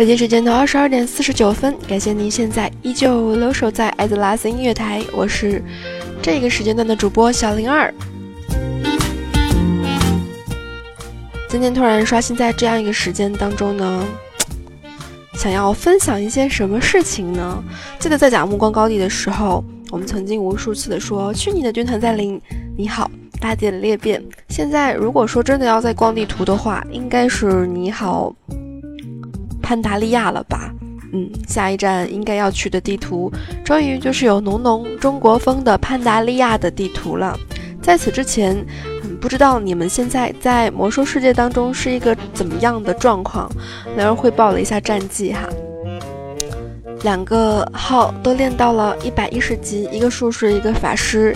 北京时间的二十二点四十九分，感谢您现在依旧留守在爱德拉斯音乐台，我是这个时间段的主播小灵儿。今天突然刷新在这样一个时间当中呢，想要分享一些什么事情呢？记得在讲目光高地的时候，我们曾经无数次的说：“去你的军团在临，你好，大地的裂变。”现在如果说真的要在逛地图的话，应该是你好。潘达利亚了吧？嗯，下一站应该要去的地图，终于就是有浓浓中国风的潘达利亚的地图了。在此之前，嗯，不知道你们现在在魔兽世界当中是一个怎么样的状况？来儿汇报了一下战绩哈，两个号都练到了一百一十级，一个术士，一个法师，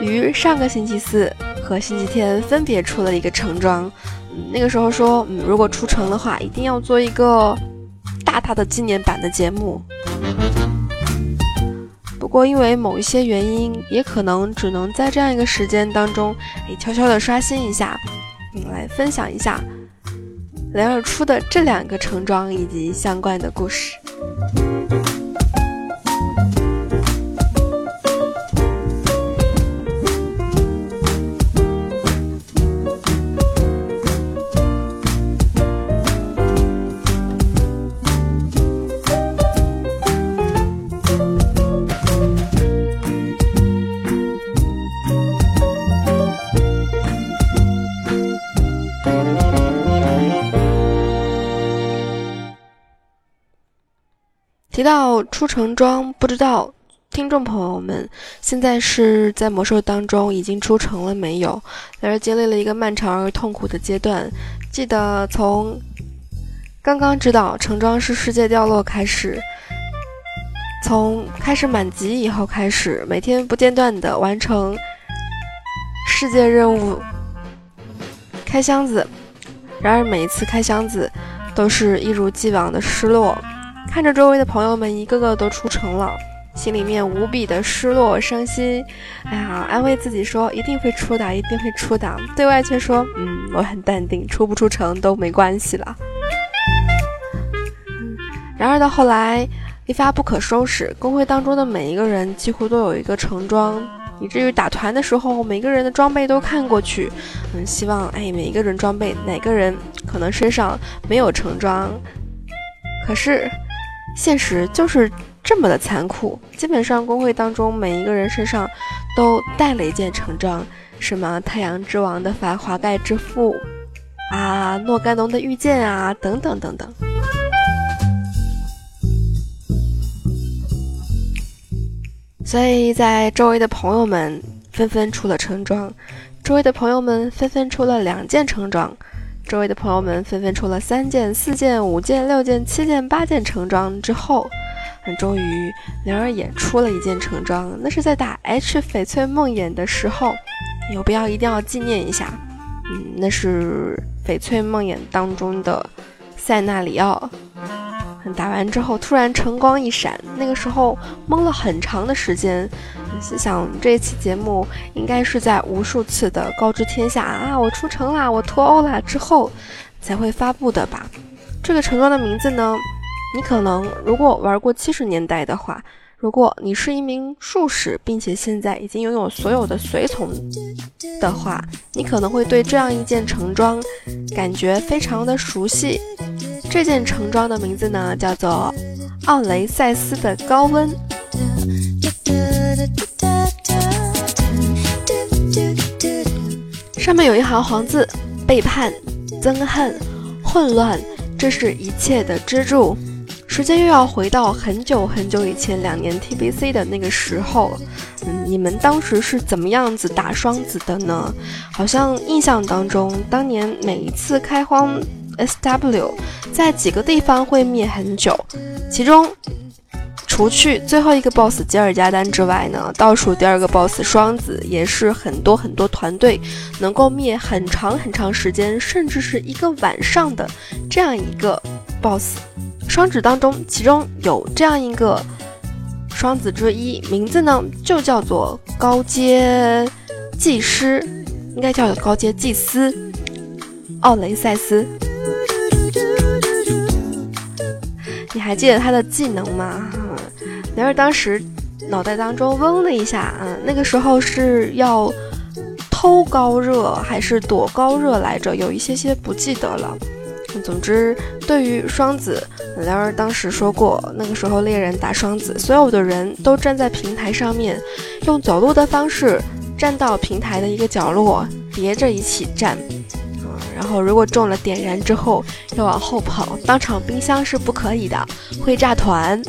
于上个星期四和星期天分别出了一个橙装。那个时候说，嗯，如果出城的话，一定要做一个大大的纪念版的节目。不过因为某一些原因，也可能只能在这样一个时间当中，诶，悄悄的刷新一下，嗯，来分享一下雷尔出的这两个橙装以及相关的故事。到出城装，不知道听众朋友们现在是在魔兽当中已经出城了没有？在这经历了一个漫长而痛苦的阶段。记得从刚刚知道城装是世界掉落开始，从开始满级以后开始，每天不间断的完成世界任务，开箱子。然而每一次开箱子，都是一如既往的失落。看着周围的朋友们一个个都出城了，心里面无比的失落伤心。哎呀，安慰自己说一定会出的，一定会出的。对外却说，嗯，我很淡定，出不出城都没关系了。然而到后来一发不可收拾，公会当中的每一个人几乎都有一个橙装，以至于打团的时候，每个人的装备都看过去，嗯，希望哎每一个人装备哪个人可能身上没有橙装，可是。现实就是这么的残酷，基本上工会当中每一个人身上都带了一件橙装，什么太阳之王的繁华盖之父啊，诺甘农的御剑啊，等等等等。所以在周围的朋友们纷纷出了橙装，周围的朋友们纷纷出了两件橙装。周围的朋友们纷纷出了三件、四件、五件、六件、七件、八件橙装之后，终于灵儿也出了一件橙装。那是在打 H 翡翠梦魇的时候，有必要一定要纪念一下。嗯，那是翡翠梦魇当中的塞纳里奥。打完之后突然橙光一闪，那个时候懵了很长的时间。心想这一期节目应该是在无数次的告知天下啊，我出城啦，我脱欧啦之后才会发布的吧？这个橙装的名字呢？你可能如果玩过七十年代的话，如果你是一名术士，并且现在已经拥有所有的随从的话，你可能会对这样一件橙装感觉非常的熟悉。这件橙装的名字呢，叫做奥雷塞斯的高温。上面有一行黄字：背叛、憎恨、混乱，这是一切的支柱。时间又要回到很久很久以前，两年 TBC 的那个时候。嗯，你们当时是怎么样子打双子的呢？好像印象当中，当年每一次开荒 SW，在几个地方会灭很久，其中。除去最后一个 boss 吉尔加丹之外呢，倒数第二个 boss 双子也是很多很多团队能够灭很长很长时间，甚至是一个晚上的这样一个 boss。双子当中，其中有这样一个双子之一，名字呢就叫做高阶祭师，应该叫高阶祭司奥雷塞斯。你还记得他的技能吗？灵儿当时脑袋当中嗡了一下，嗯，那个时候是要偷高热还是躲高热来着？有一些些不记得了。总之，对于双子，灵儿当时说过，那个时候猎人打双子，所有的人都站在平台上面，用走路的方式站到平台的一个角落，叠着一起站。嗯然后，如果中了点燃之后，要往后跑，当场冰箱是不可以的，会炸团。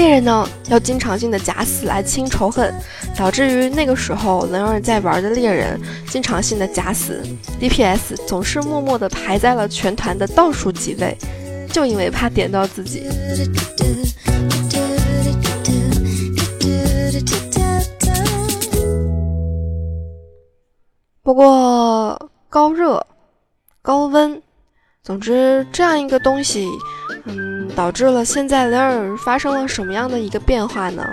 猎人呢，要经常性的假死来清仇恨，导致于那个时候，能让人在玩的猎人经常性的假死，DPS 总是默默的排在了全团的倒数几位，就因为怕点到自己。不过。高热、高温，总之这样一个东西，嗯，导致了现在灵儿发生了什么样的一个变化呢？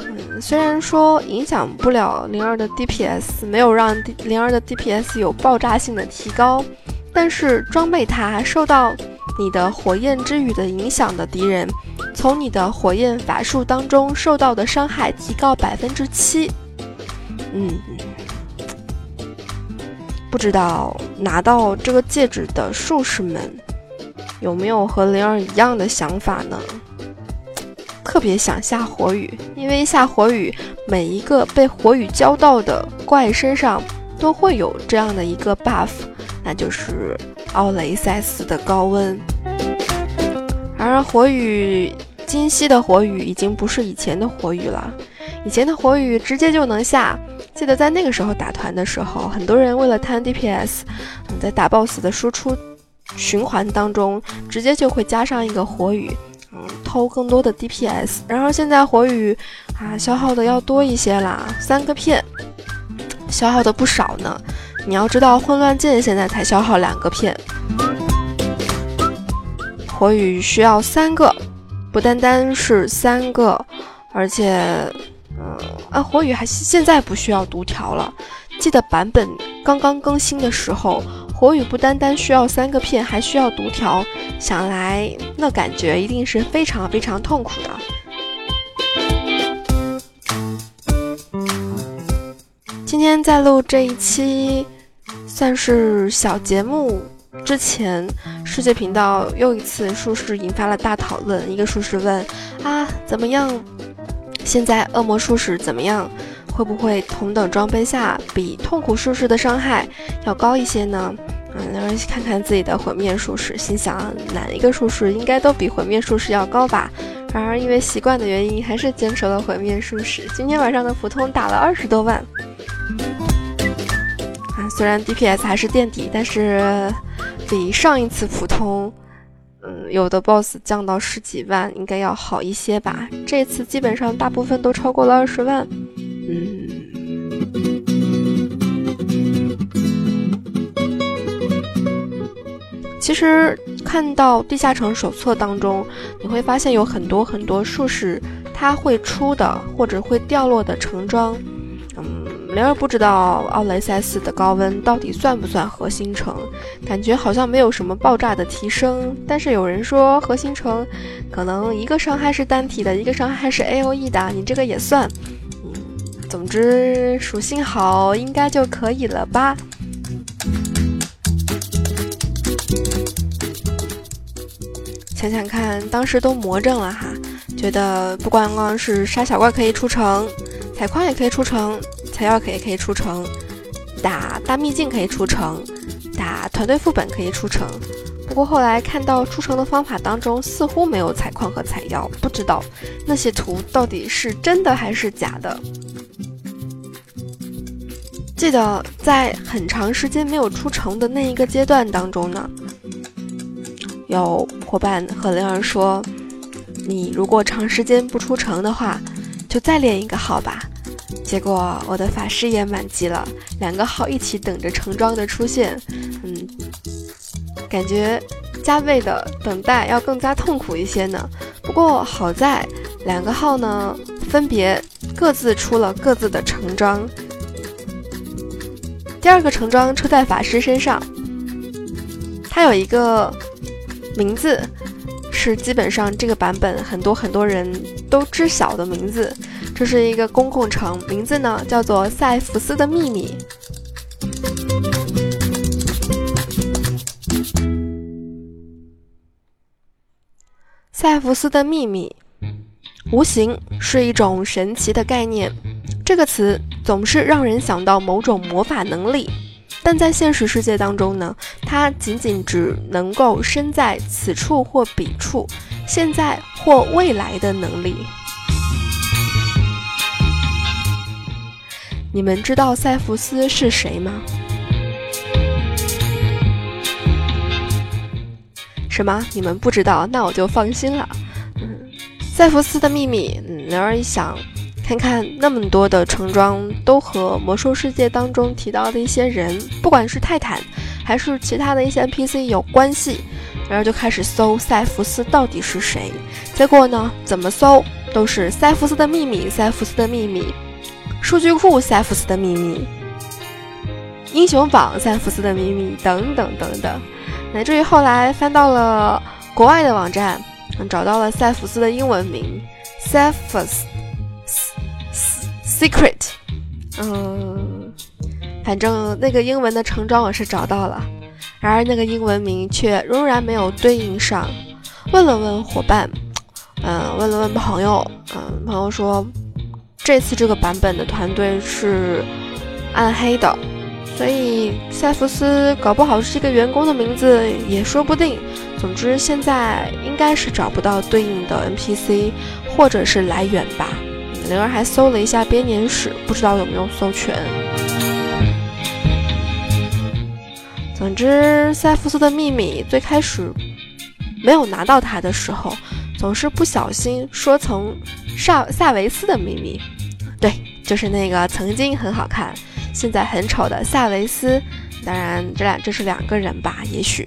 嗯，虽然说影响不了灵儿的 DPS，没有让灵儿的 DPS 有爆炸性的提高，但是装备它受到你的火焰之雨的影响的敌人，从你的火焰法术当中受到的伤害提高百分之七。嗯。不知道拿到这个戒指的术士们有没有和灵儿一样的想法呢？特别想下火雨，因为下火雨，每一个被火雨浇到的怪身上都会有这样的一个 buff，那就是奥雷塞斯的高温。而火雨今夕的火雨已经不是以前的火雨了，以前的火雨直接就能下。记得在那个时候打团的时候，很多人为了贪 DPS，在打 BOSS 的输出循环当中，直接就会加上一个火雨，嗯，偷更多的 DPS。然后现在火雨啊，消耗的要多一些啦，三个片，消耗的不少呢。你要知道，混乱剑现在才消耗两个片，火雨需要三个，不单单是三个，而且。嗯啊，火雨还现在不需要读条了。记得版本刚刚更新的时候，火雨不单单需要三个片，还需要读条。想来那感觉一定是非常非常痛苦的。今天在录这一期算是小节目之前，世界频道又一次术士引发了大讨论。一个术士问啊，怎么样？现在恶魔术士怎么样？会不会同等装备下比痛苦术士的伤害要高一些呢？看看自己的毁灭术士，心想哪一个术士应该都比毁灭术士要高吧。然而因为习惯的原因，还是坚持了毁灭术士。今天晚上的普通打了二十多万。啊，虽然 DPS 还是垫底，但是比上一次普通。嗯，有的 boss 降到十几万，应该要好一些吧。这次基本上大部分都超过了二十万。嗯，其实看到地下城手册当中，你会发现有很多很多术士他会出的或者会掉落的橙装。嗯灵儿不知道奥雷塞斯的高温到底算不算核心城，感觉好像没有什么爆炸的提升。但是有人说核心城可能一个伤害是单体的，一个伤害是 A O E 的，你这个也算。嗯，总之属性好应该就可以了吧。想想看，当时都魔怔了哈，觉得不光光是杀小怪可以出城，采矿也可以出城。采药可以可以出城，打大秘境可以出城，打团队副本可以出城。不过后来看到出城的方法当中似乎没有采矿和采药，不知道那些图到底是真的还是假的。记得在很长时间没有出城的那一个阶段当中呢，有伙伴和灵儿说：“你如果长时间不出城的话，就再练一个号吧。”结果我的法师也满级了，两个号一起等着橙装的出现，嗯，感觉加倍的等待要更加痛苦一些呢。不过好在两个号呢，分别各自出了各自的橙装。第二个橙装出在法师身上，它有一个名字。是基本上这个版本很多很多人都知晓的名字。这是一个公共城，名字呢叫做塞福斯的秘密。塞福斯的秘密，无形是一种神奇的概念。这个词总是让人想到某种魔法能力，但在现实世界当中呢，它仅仅只能够身在此处或彼处，现在或未来的能力。你们知道塞弗斯是谁吗？什么？你们不知道？那我就放心了。嗯，塞弗斯的秘密。嗯，然而一想，看看那么多的橙装都和魔兽世界当中提到的一些人，不管是泰坦还是其他的一些 NPC 有关系，然后就开始搜塞弗斯到底是谁。结果呢，怎么搜都是塞弗斯的秘密，塞弗斯的秘密，数据库塞弗斯的秘密，英雄榜塞弗斯的秘密，等等等等。乃至于后来翻到了国外的网站，找到了塞弗斯的英文名 s e p h u s Secret。嗯，反正那个英文的成装我是找到了，然而那个英文名却仍然没有对应上。问了问伙伴，嗯，问了问朋友，嗯，朋友说这次这个版本的团队是暗黑的。所以塞弗斯搞不好是一个员工的名字也说不定。总之现在应该是找不到对应的 NPC 或者是来源吧。灵儿还搜了一下编年史，不知道有没有搜全。总之，塞福斯的秘密最开始没有拿到它的时候，总是不小心说成萨萨维斯的秘密。对，就是那个曾经很好看。现在很丑的萨维斯，当然这俩这是两个人吧？也许。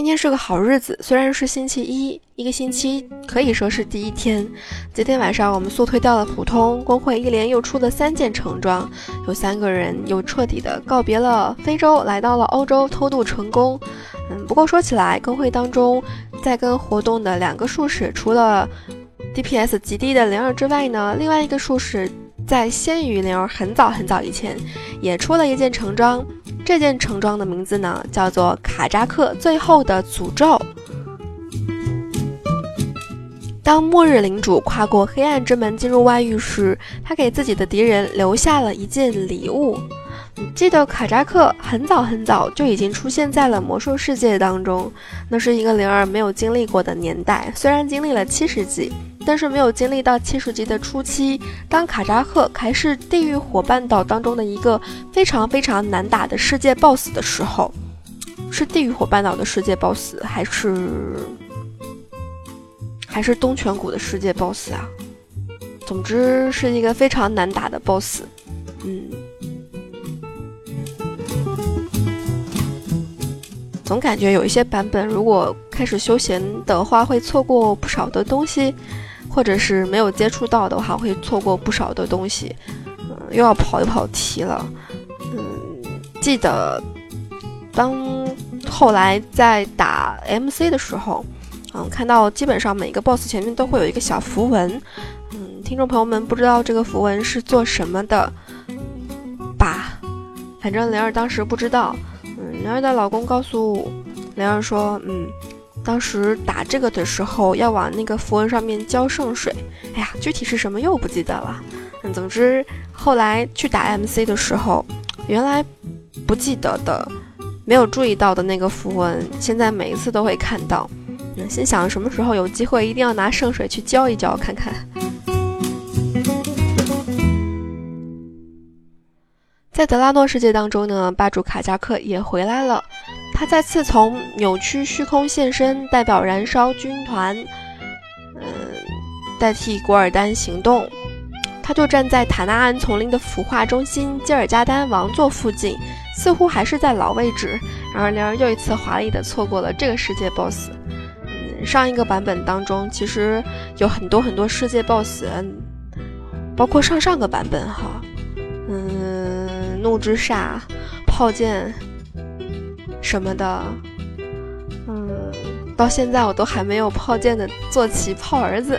今天是个好日子，虽然是星期一，一个星期可以说是第一天。今天晚上我们速推掉了普通工会，一连又出了三件橙装，有三个人又彻底的告别了非洲，来到了欧洲偷渡成功。嗯，不过说起来，工会当中在跟活动的两个术士，除了 DPS 极低的灵儿之外呢，另外一个术士在先于灵儿很早很早以前也出了一件橙装，这件橙装的名字呢叫做卡扎克最后的诅咒。当末日领主跨过黑暗之门进入外域时，他给自己的敌人留下了一件礼物。记得卡扎克很早很早就已经出现在了魔兽世界当中，那是一个灵儿没有经历过的年代。虽然经历了七十级，但是没有经历到七十级的初期。当卡扎克还是地狱火半岛当中的一个非常非常难打的世界 BOSS 的时候，是地狱火半岛的世界 BOSS 还是还是东泉谷的世界 BOSS 啊？总之是一个非常难打的 BOSS。嗯。总感觉有一些版本，如果开始休闲的话，会错过不少的东西，或者是没有接触到的话，会错过不少的东西。嗯，又要跑一跑题了。嗯，记得当后来在打 MC 的时候，嗯，看到基本上每个 BOSS 前面都会有一个小符文。嗯，听众朋友们不知道这个符文是做什么的吧？反正灵儿当时不知道。嗯灵儿的老公告诉灵儿说：“嗯，当时打这个的时候要往那个符文上面浇圣水。哎呀，具体是什么又不记得了。嗯，总之后来去打 MC 的时候，原来不记得的、没有注意到的那个符文，现在每一次都会看到。嗯，心想什么时候有机会一定要拿圣水去浇一浇看看。”在德拉诺世界当中呢，霸主卡加克也回来了。他再次从扭曲虚空现身，代表燃烧军团，嗯，代替古尔丹行动。他就站在塔纳安丛林的孵化中心基尔加丹王座附近，似乎还是在老位置。然而，灵儿又一次华丽的错过了这个世界 BOSS。嗯，上一个版本当中其实有很多很多世界 BOSS，包括上上个版本哈，嗯。怒之煞，炮舰什么的，嗯，到现在我都还没有炮舰的坐骑炮儿子。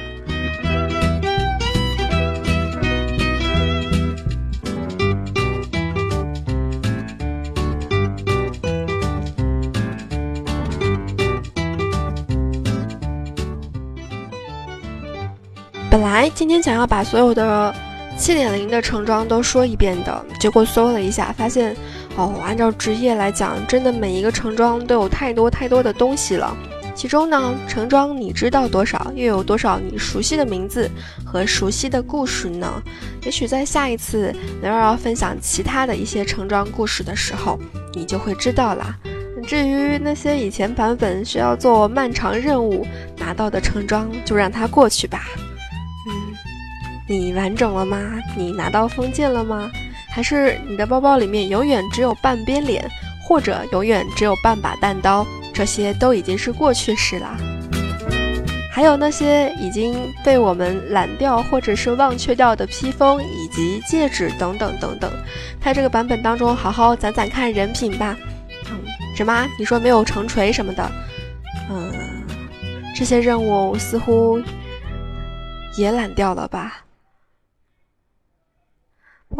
本来今天想要把所有的七点零的橙装都说一遍的，结果搜了一下，发现哦，按照职业来讲，真的每一个橙装都有太多太多的东西了。其中呢，橙装你知道多少，又有多少你熟悉的名字和熟悉的故事呢？也许在下一次刘儿要分享其他的一些橙装故事的时候，你就会知道啦。至于那些以前版本需要做漫长任务拿到的橙装，就让它过去吧。你完整了吗？你拿到封建了吗？还是你的包包里面永远只有半边脸，或者永远只有半把弹刀？这些都已经是过去式了。还有那些已经被我们懒掉或者是忘却掉的披风以及戒指等等等等，在这个版本当中好好攒攒看人品吧。嗯，什么？你说没有成锤什么的？嗯，这些任务似乎也懒掉了吧？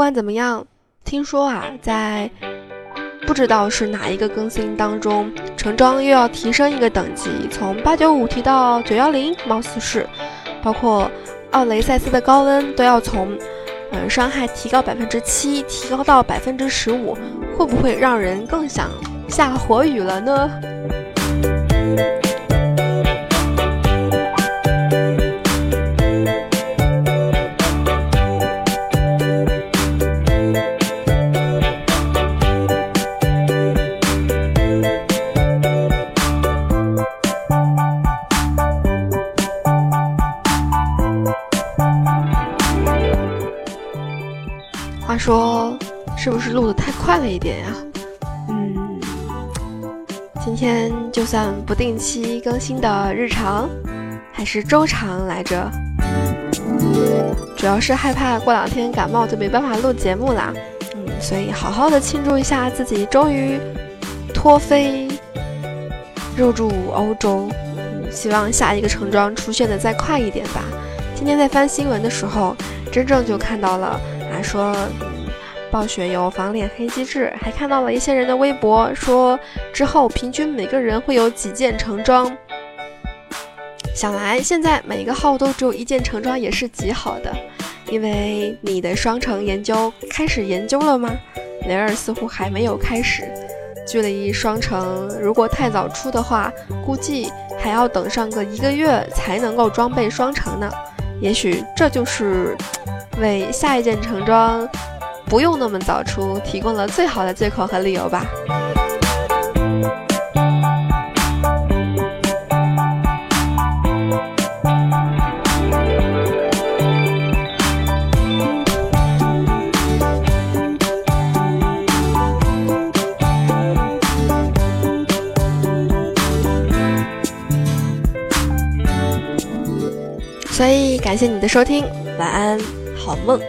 不管怎么样，听说啊，在不知道是哪一个更新当中，橙装又要提升一个等级，从八九五提到九幺零，貌似是，包括奥雷塞斯的高温都要从，嗯，伤害提高百分之七，提高到百分之十五，会不会让人更想下火雨了呢？了一点呀？嗯，今天就算不定期更新的日常，还是周长来着？主要是害怕过两天感冒就没办法录节目啦。嗯，所以好好的庆祝一下自己终于脱飞入住欧洲。希望下一个橙装出现的再快一点吧。今天在翻新闻的时候，真正就看到了啊说。暴雪有防脸黑机制，还看到了一些人的微博说，之后平均每个人会有几件橙装。想来现在每个号都只有一件橙装也是极好的，因为你的双城研究开始研究了吗？雷尔似乎还没有开始。距离双城如果太早出的话，估计还要等上个一个月才能够装备双城呢。也许这就是为下一件橙装。不用那么早出，提供了最好的借口和理由吧。所以感谢你的收听，晚安，好梦。